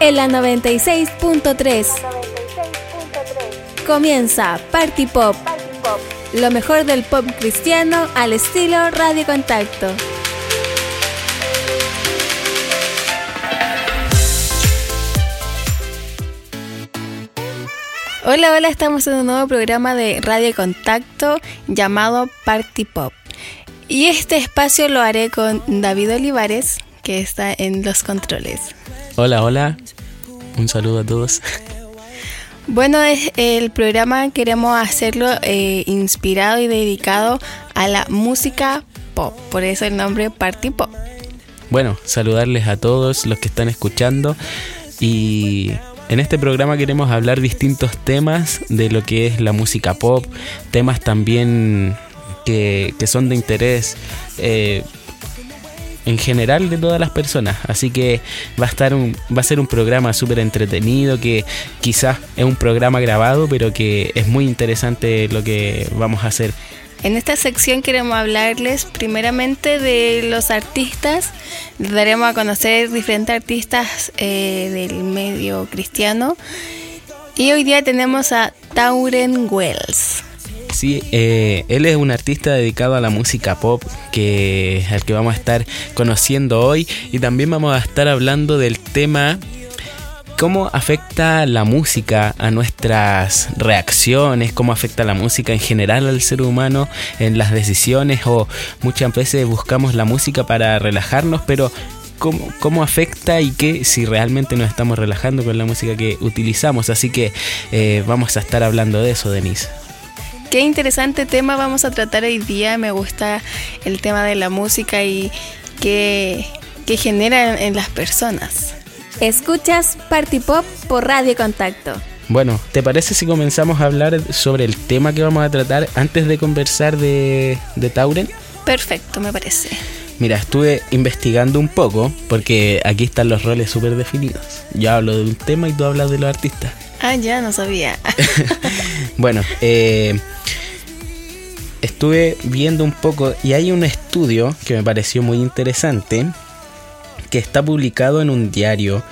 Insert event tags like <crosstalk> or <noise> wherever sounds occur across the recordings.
en la 96.3. Comienza Party Pop. Lo mejor del pop cristiano al estilo Radio Contacto. Hola, hola, estamos en un nuevo programa de Radio Contacto llamado Party Pop. Y este espacio lo haré con David Olivares, que está en los controles. Hola, hola. Un saludo a todos. Bueno, el programa queremos hacerlo eh, inspirado y dedicado a la música pop, por eso el nombre Party Pop. Bueno, saludarles a todos los que están escuchando y en este programa queremos hablar distintos temas de lo que es la música pop, temas también que, son de interés eh, en general de todas las personas. Así que va a estar un, va a ser un programa súper entretenido que quizás es un programa grabado, pero que es muy interesante lo que vamos a hacer. En esta sección queremos hablarles primeramente de los artistas. Daremos a conocer diferentes artistas eh, del medio cristiano. Y hoy día tenemos a Tauren Wells. Sí, eh, él es un artista dedicado a la música pop, que el que vamos a estar conociendo hoy. Y también vamos a estar hablando del tema cómo afecta la música a nuestras reacciones, cómo afecta la música en general al ser humano en las decisiones o muchas veces buscamos la música para relajarnos, pero Cómo, cómo, afecta y qué si realmente nos estamos relajando con la música que utilizamos. Así que eh, vamos a estar hablando de eso, Denise. Qué interesante tema vamos a tratar hoy día. Me gusta el tema de la música y qué, genera en las personas. Escuchas Party Pop por Radio Contacto. Bueno, ¿te parece si comenzamos a hablar sobre el tema que vamos a tratar antes de conversar de, de Tauren? Perfecto, me parece. Mira, estuve investigando un poco porque aquí están los roles súper definidos. Yo hablo de un tema y tú hablas de los artistas. Ah, ya, no sabía. <laughs> bueno, eh, estuve viendo un poco y hay un estudio que me pareció muy interesante que está publicado en un diario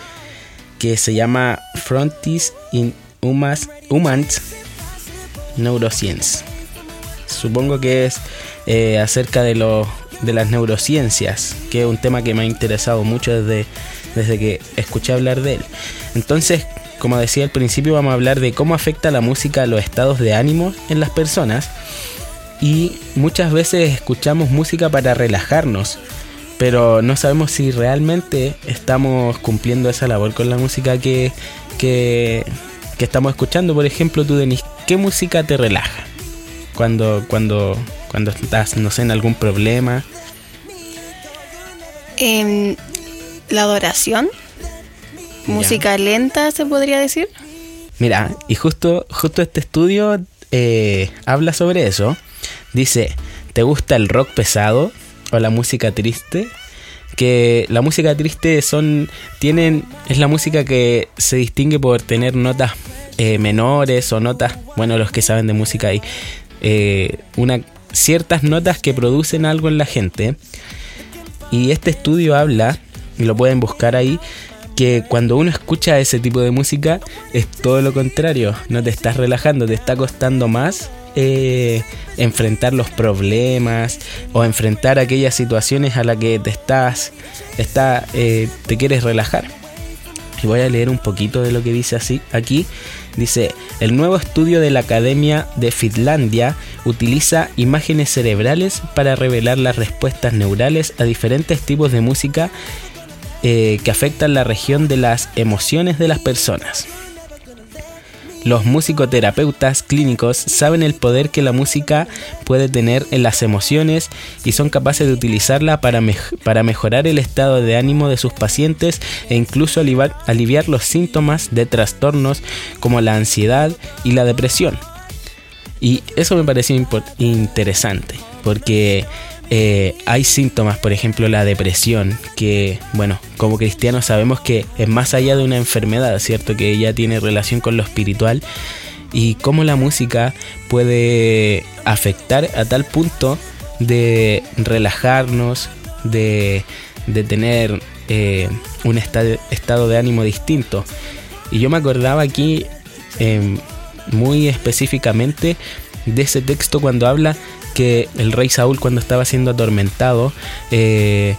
que se llama Frontis in Humans, Neuroscience. Supongo que es eh, acerca de, de las neurociencias, que es un tema que me ha interesado mucho desde, desde que escuché hablar de él. Entonces, como decía al principio, vamos a hablar de cómo afecta la música a los estados de ánimo en las personas. Y muchas veces escuchamos música para relajarnos, pero no sabemos si realmente estamos cumpliendo esa labor con la música que, que, estamos escuchando. Por ejemplo, tú, Denis, ¿qué música te relaja? Cuando, cuando, cuando estás, no sé, en algún problema. En la adoración. Música lenta, se podría decir. Mira, y justo, justo este estudio eh, habla sobre eso. Dice, ¿te gusta el rock pesado? la música triste, que la música triste son tienen es la música que se distingue por tener notas eh, menores o notas bueno los que saben de música hay eh, una ciertas notas que producen algo en la gente y este estudio habla y lo pueden buscar ahí que cuando uno escucha ese tipo de música es todo lo contrario no te estás relajando te está costando más eh, enfrentar los problemas o enfrentar aquellas situaciones a las que te estás, está, eh, te quieres relajar. Y voy a leer un poquito de lo que dice así aquí. Dice, el nuevo estudio de la Academia de Finlandia utiliza imágenes cerebrales para revelar las respuestas neurales a diferentes tipos de música eh, que afectan la región de las emociones de las personas. Los musicoterapeutas clínicos saben el poder que la música puede tener en las emociones y son capaces de utilizarla para, para mejorar el estado de ánimo de sus pacientes e incluso aliviar, aliviar los síntomas de trastornos como la ansiedad y la depresión. Y eso me pareció interesante porque eh, hay síntomas, por ejemplo la depresión, que bueno, como cristianos sabemos que es más allá de una enfermedad, ¿cierto? Que ella tiene relación con lo espiritual y cómo la música puede afectar a tal punto de relajarnos, de, de tener eh, un estado de ánimo distinto. Y yo me acordaba aquí em, muy específicamente de ese texto cuando habla que el rey Saúl cuando estaba siendo atormentado, eh,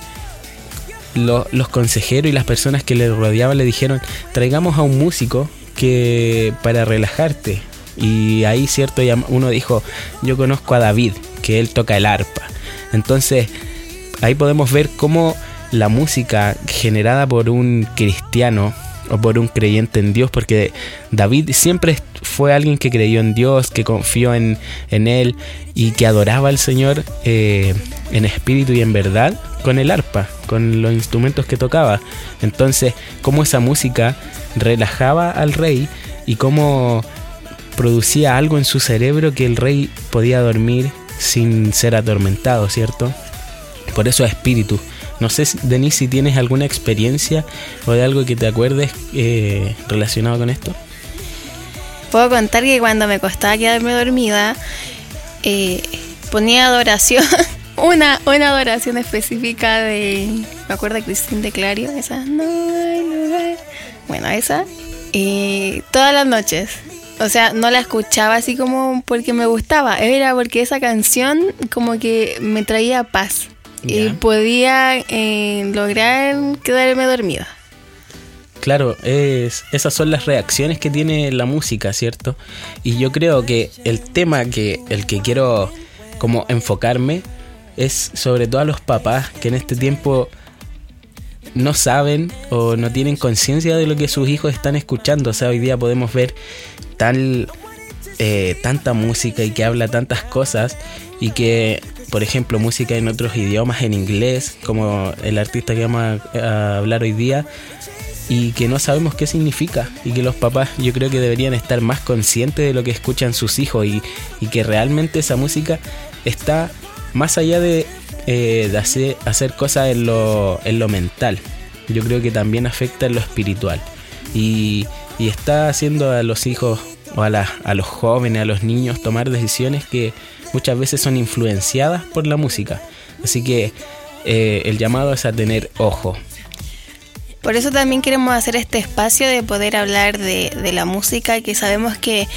los consejeros y las personas que le rodeaban le dijeron, traigamos a un músico que para relajarte. Y ahí, cierto, uno dijo, yo conozco a David, que él toca el arpa. Entonces, ahí podemos ver cómo la música generada por un cristiano o por un creyente en Dios, porque David siempre fue alguien que creyó en Dios, que confió en, Él y que adoraba al Señor eh, en espíritu y en verdad con el arpa, con los instrumentos que tocaba. Entonces, cómo esa música relajaba al rey y cómo producía algo en su cerebro que el rey podía dormir sin ser atormentado, ¿cierto? Por eso espíritu. No sé, Denise, si tienes alguna experiencia o de algo que te acuerdes eh, relacionado con esto. Puedo contar que cuando me costaba quedarme dormida, eh, ponía adoración, <laughs> una, una adoración específica de, me acuerdo de Cristín de Clario, esa, no hay lugar. Bueno, esa, eh, todas las noches. O sea, no la escuchaba así como porque me gustaba, era porque esa canción como que me traía paz y podía eh, lograr quedarme dormida. Claro, es, esas son las reacciones que tiene la música, ¿cierto? Y yo creo que el tema que el que quiero como enfocarme es sobre todo a los papás que en este tiempo no saben o no tienen conciencia de lo que sus hijos están escuchando. O sea, hoy día podemos ver tal, eh, tanta música y que habla tantas cosas y que por ejemplo, música en otros idiomas, en inglés, como el artista que vamos a, hablar hoy día, y que no sabemos qué significa y que los papás yo creo que deberían estar más conscientes de lo que escuchan sus hijos y, que realmente esa música está más allá de, eh, hacer, hacer, cosas en lo, en lo mental. Yo creo que también afecta en lo espiritual y, y está haciendo a los hijos o a, a los jóvenes, a los niños tomar decisiones que muchas veces son influenciadas por la música. Así que eh, el llamado es a tener ojo. Por eso también queremos hacer este espacio de poder hablar de, la música que sabemos que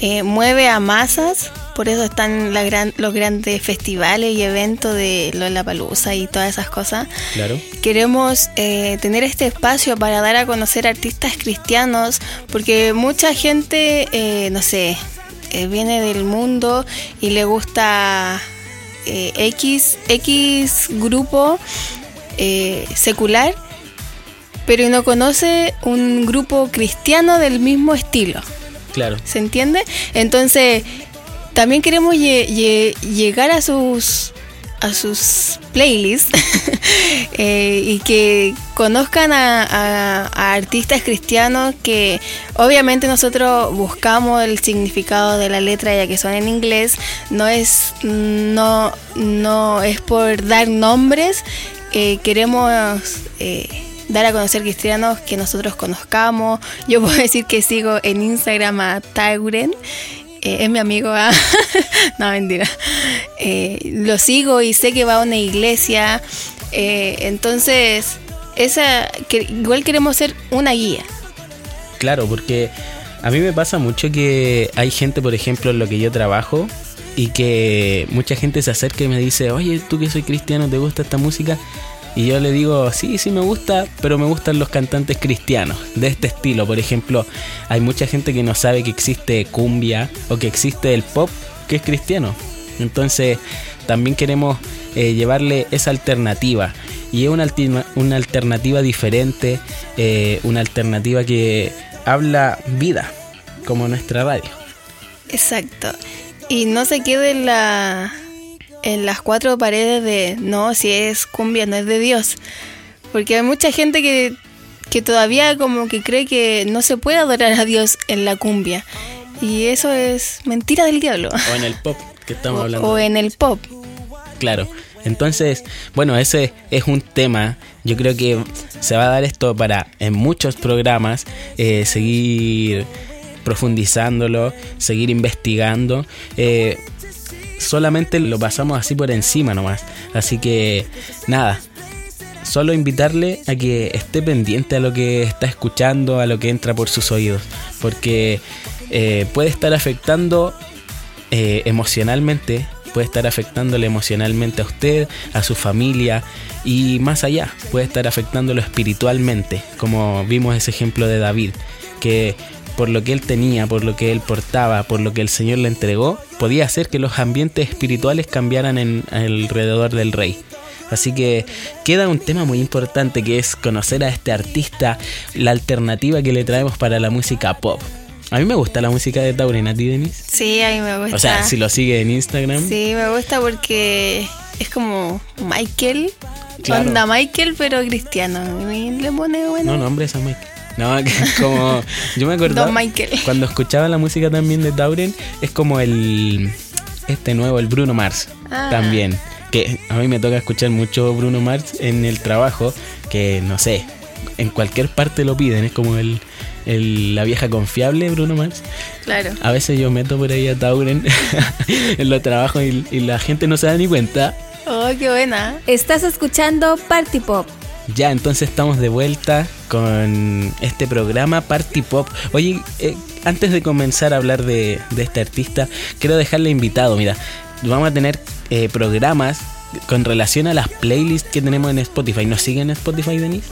eh, mueve a masas, por eso están los grandes festivales y eventos de Lollapalooza y todas esas cosas. Claro. Queremos eh, tener este espacio para dar a conocer artistas cristianos, porque mucha gente, no sé, eh, viene del mundo y le gusta eh, X, X grupo eh, secular, pero no conoce un grupo cristiano del mismo estilo. Claro. ¿Se entiende? Entonces, también queremos llegar a sus a sus playlists <laughs> eh, y que conozcan a, artistas cristianos que obviamente nosotros buscamos el significado de la letra ya que son en inglés no es no no es por dar nombres eh, queremos eh, dar a conocer cristianos que nosotros conozcamos yo puedo decir que sigo en Instagram a Tauren eh, es mi amigo. ¿ah? <laughs> no, mentira. Eh, lo sigo y sé que va a una iglesia. Eh, entonces, esa que, igual queremos ser una guía. Claro, porque a mí me pasa mucho que hay gente, por ejemplo, en lo que yo trabajo, y que mucha gente se acerca y me dice, oye, tú que soy cristiano, ¿te gusta esta música? Y yo le digo, sí, sí me gusta, pero me gustan los cantantes cristianos, de este estilo. Por ejemplo, hay mucha gente que no sabe que existe cumbia o que existe el pop que es cristiano. Entonces, también queremos eh, llevarle esa alternativa. Y es una, una alternativa diferente, eh, una alternativa que habla vida, como nuestra radio. Exacto. Y no se quede la, en las cuatro paredes de no, si es cumbia no es de Dios. Porque hay mucha gente que, que todavía como que cree que no se puede adorar a Dios en la cumbia. Y eso es mentira del diablo. O en el pop, que estamos <laughs> hablando. O en el pop. Claro. Entonces, bueno, ese es un tema. Yo creo que se va a dar esto para en muchos programas eh, seguir profundizándolo, seguir investigando. Eh, solamente lo pasamos así por encima nomás. Así que nada, solo invitarle a que esté pendiente a lo que está escuchando, a lo que entra por sus oídos, porque eh, puede estar afectando eh, emocionalmente, puede estar afectándole emocionalmente a usted, a su familia y más allá, puede estar afectándolo espiritualmente, como vimos ese ejemplo de David, que por lo que él tenía, por lo que él portaba, por lo que el Señor le entregó, podía hacer que los ambientes espirituales cambiaran en alrededor del rey. Así que queda un tema muy importante que es conocer a este artista, la alternativa que le traemos para la música pop. A mí me gusta la música de Tauren, ¿a ti, Denise? Sí, a mí me gusta. O sea, si lo sigue en Instagram. Sí, me gusta porque es como Michael. Onda Michael, pero cristiano. Y le pone bueno. No, nombre es a Michael. No, como. Yo me acuerdo. Don Michael. Cuando escuchaba la música también de Tauren, es como el. Este nuevo, el Bruno Mars. Ah. También. Que a mí me toca escuchar mucho Bruno Mars en el trabajo. Que no sé. En cualquier parte lo piden. Es como el la vieja confiable Bruno Mars. Claro. A veces yo meto por ahí a Tauren <laughs> en los trabajos y, y, la gente no se da ni cuenta. Oh, qué buena. Estás escuchando Party Pop. Ya, entonces estamos de vuelta con este programa Party Pop. Oye, eh, antes de comenzar a hablar de, de, este artista, quiero dejarle invitado. Mira, vamos a tener eh, programas con relación a las playlists que tenemos en Spotify. ¿Nos siguen en Spotify, Denise?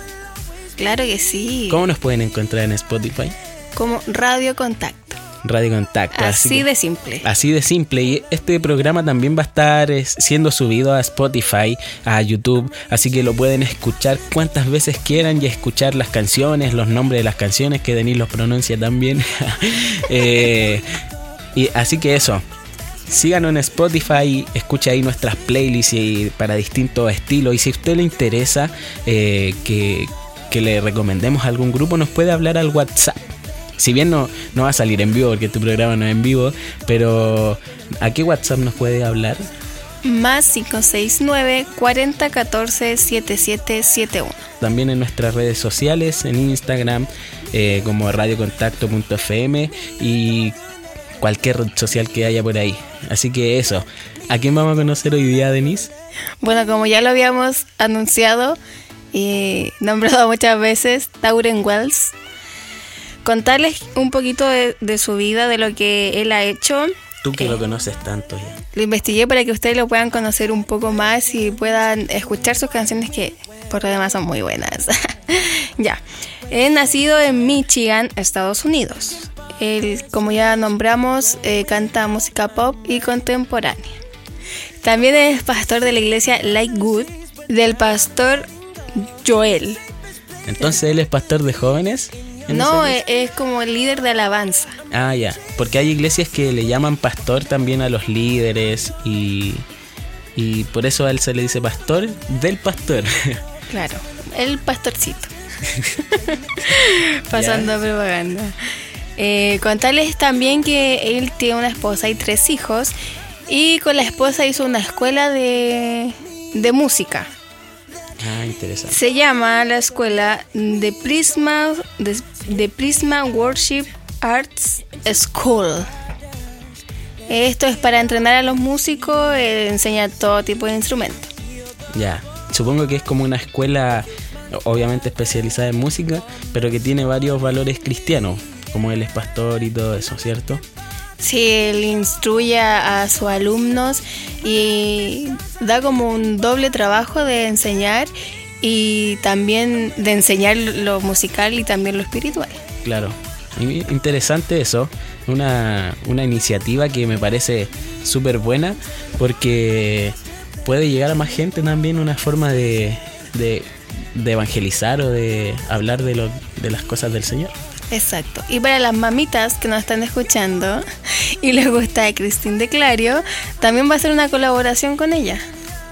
Claro que sí. ¿Cómo nos pueden encontrar en Spotify? Como Radio Contacto. Radio Contacto. Así, de simple. Así de simple. Y este programa también va a estar siendo subido a Spotify, a YouTube. Así que lo pueden escuchar cuantas veces quieran y escuchar las canciones, los nombres de las canciones, que Denis los pronuncia también. <laughs> eh, y así que eso. Síganos en Spotify, escucha ahí nuestras playlists y, para distintos estilos. Y si a usted le interesa eh, que que le recomendemos a algún grupo, nos puede hablar al WhatsApp. Si bien no, no va a salir en vivo porque tu programa no es en vivo, pero ¿a qué WhatsApp nos puede hablar? Más 569 4014 7771. También en nuestras redes sociales, en Instagram, eh, como radiocontacto.fm y cualquier red social que haya por ahí. Así que eso. ¿A quién vamos a conocer hoy día, Denise? Bueno, como ya lo habíamos anunciado, y nombrado <laughs> muchas veces, Tauren Wells. Contarles un poquito de, su vida, de lo que él ha hecho. Tú que lo conoces tanto ya. Lo investigué para que ustedes lo puedan conocer un poco más y puedan escuchar sus canciones que por lo demás son muy buenas. <laughs> ya. Es nacido en Michigan, Estados Unidos. Él, como ya nombramos, eh, canta música pop y contemporánea. También es pastor de la iglesia Like Good, del pastor Joel. Entonces él es pastor de jóvenes. No, es, como el líder de alabanza. Ah, ya. Porque hay iglesias que le llaman pastor también a los líderes y, y por eso a él se le dice pastor del pastor. <laughs> Claro, el pastorcito. <laughs> Pasando propaganda. Eh, contarles también que él tiene una esposa y tres hijos y con la esposa hizo una escuela de, de música. Ah, interesante. Se llama la escuela de Prisma, de, Prisma Worship Arts School. Esto es para entrenar a los músicos, eh, enseñar todo tipo de instrumentos. Ya, supongo que es como una escuela obviamente especializada en música, pero que tiene varios valores cristianos, como él es pastor y todo eso, ¿cierto? Sí, él instruye a sus alumnos y da como un doble trabajo de enseñar y también de enseñar lo musical y también lo espiritual. Claro, interesante eso, una, una iniciativa que me parece súper buena porque puede llegar a más gente también una forma de, de, de evangelizar o de hablar de, lo, de las cosas del Señor. Exacto. Y para las mamitas que nos están escuchando <laughs> y les gusta Cristín de Clario, también va a ser una colaboración con ella.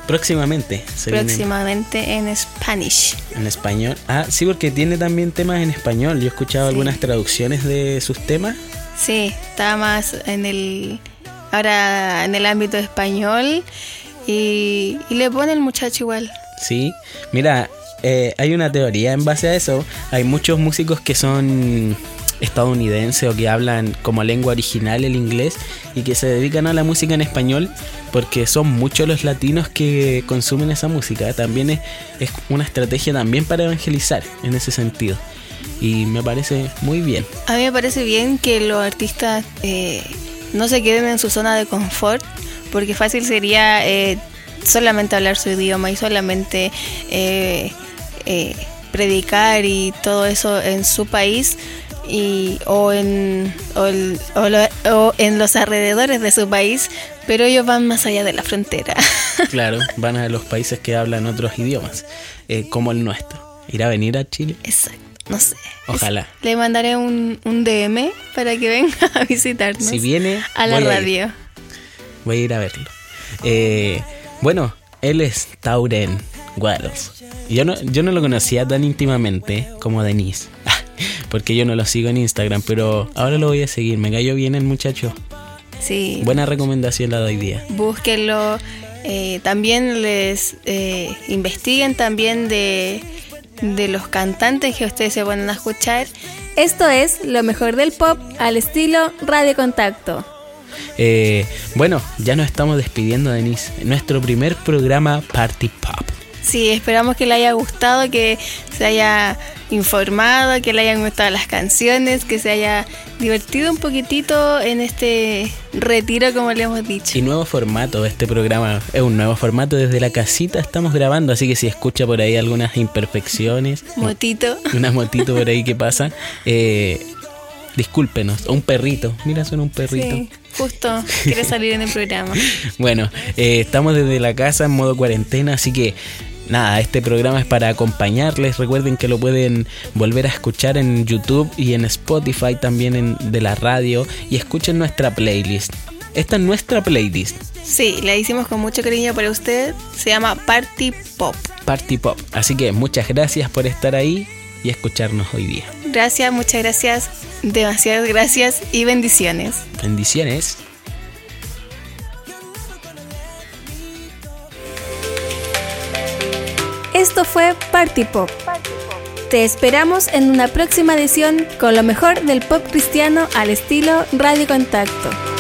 Próximamente. Próximamente en Spanish. En español. Ah, sí, porque tiene también temas en español. Yo he escuchado algunas traducciones de sus temas. Sí, está más en el ahora en el ámbito español y, y le pone el muchacho igual. Sí, mira, eh, hay una teoría en base a eso. Hay muchos músicos que son estadounidenses o que hablan como lengua original el inglés y que se dedican a la música en español porque son muchos los latinos que consumen esa música. También es, es una estrategia también para evangelizar en ese sentido. Y me parece muy bien. A mí me parece bien que los artistas eh, no se queden en su zona de confort, porque fácil sería eh, solamente hablar su idioma y solamente eh, eh, predicar y todo eso en su país y, o, en, o, el- o lo- o en los alrededores de su país, pero ellos van más allá de la frontera. <laughs> Claro, van a los países que hablan otros idiomas, eh, como el nuestro. ¿Irá a venir a Chile? Exacto, no sé. Ojalá. Le mandaré un, un DM para que venga <laughs> a visitarnos Si viene, a la voy a ir. radio. Voy a ir a verlo. Eh, bueno, él es Tauren Waddles. Yo no, yo no lo conocía tan íntimamente como Denise. <laughs> Porque yo no lo sigo en Instagram, pero ahora lo voy a seguir. Me cayó bien el muchacho. Sí, Buena recomendación la doy día. búsquenlo. eh, también les eh, investiguen también de, de los cantantes que ustedes se van a escuchar. Esto es lo mejor del pop al estilo Radio Contacto. Eh, bueno, ya nos estamos despidiendo, Denise. Nuestro primer programa Party Pop. Sí, esperamos que le haya gustado, que se haya informado, que le hayan gustado las canciones, que se haya divertido un poquitito en este retiro, como le hemos dicho. Y nuevo formato, este programa es un nuevo formato. Desde la casita estamos grabando, así que si escucha por ahí algunas imperfecciones, Motito. <laughs> una motito por ahí que pasa, eh, discúlpenos. Un perrito, mira, suena un perrito. Sí, justo quiere salir en el programa. <laughs> Bueno, eh, estamos desde la casa en modo cuarentena, así que nada, este programa es para acompañarles. Recuerden que lo pueden volver a escuchar en YouTube y en Spotify también en, de la radio y escuchen nuestra playlist. Esta es nuestra playlist, Sí, la hicimos con mucho cariño para usted. Se llama Party Pop. Party Pop. Así que muchas gracias por estar ahí y escucharnos hoy día. Gracias, muchas gracias, demasiadas gracias y bendiciones. Bendiciones. Party Pop. Te esperamos en una próxima edición con lo mejor del pop cristiano al estilo Radio Contacto.